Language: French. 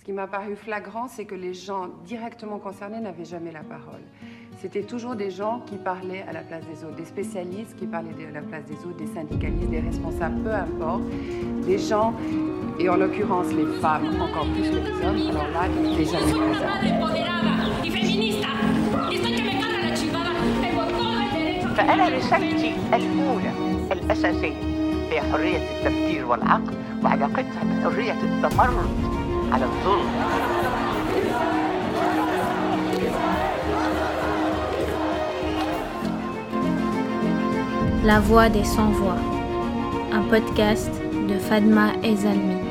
Ce qui m'a paru flagrant, c'est que les gens directement concernés n'avaient jamais la parole. C'était toujours des gens qui parlaient à la place des autres, des spécialistes qui parlaient à la place des autres, des syndicalistes, des responsables, peu importe. Des gens, et en l'occurrence les femmes encore plus que les hommes, alors là, ils n'étaient jamais présents. فأنا رسالتي الأولى الأساسية هي حرية التفكير والعقل وعلاقتها بحرية التمرد على الظلم La voix des sans-voix, un podcast de Fadma Ezalmi.